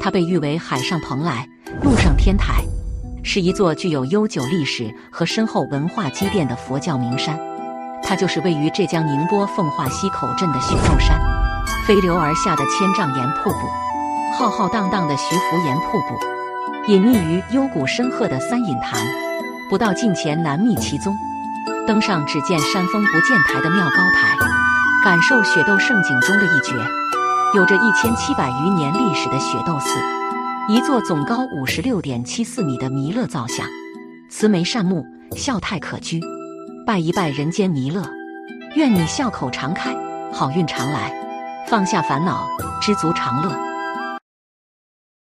它被誉为海上蓬莱，陆上天台，是一座具有悠久历史和深厚文化积淀的佛教名山。它就是位于浙江宁波奉化溪口镇的雪窦山，飞流而下的千丈岩瀑布，浩浩荡荡的徐福岩瀑布，隐匿于幽谷深壑的三隐潭，不到近前难觅其踪。登上只见山峰不见台的妙高台，感受雪窦胜景中的一绝。有着一千七百余年历史的雪窦寺，一座总高五十六点七四米的弥勒造像，慈眉善目，笑态可掬。拜一拜人间弥勒，愿你笑口常开，好运常来，放下烦恼，知足常乐。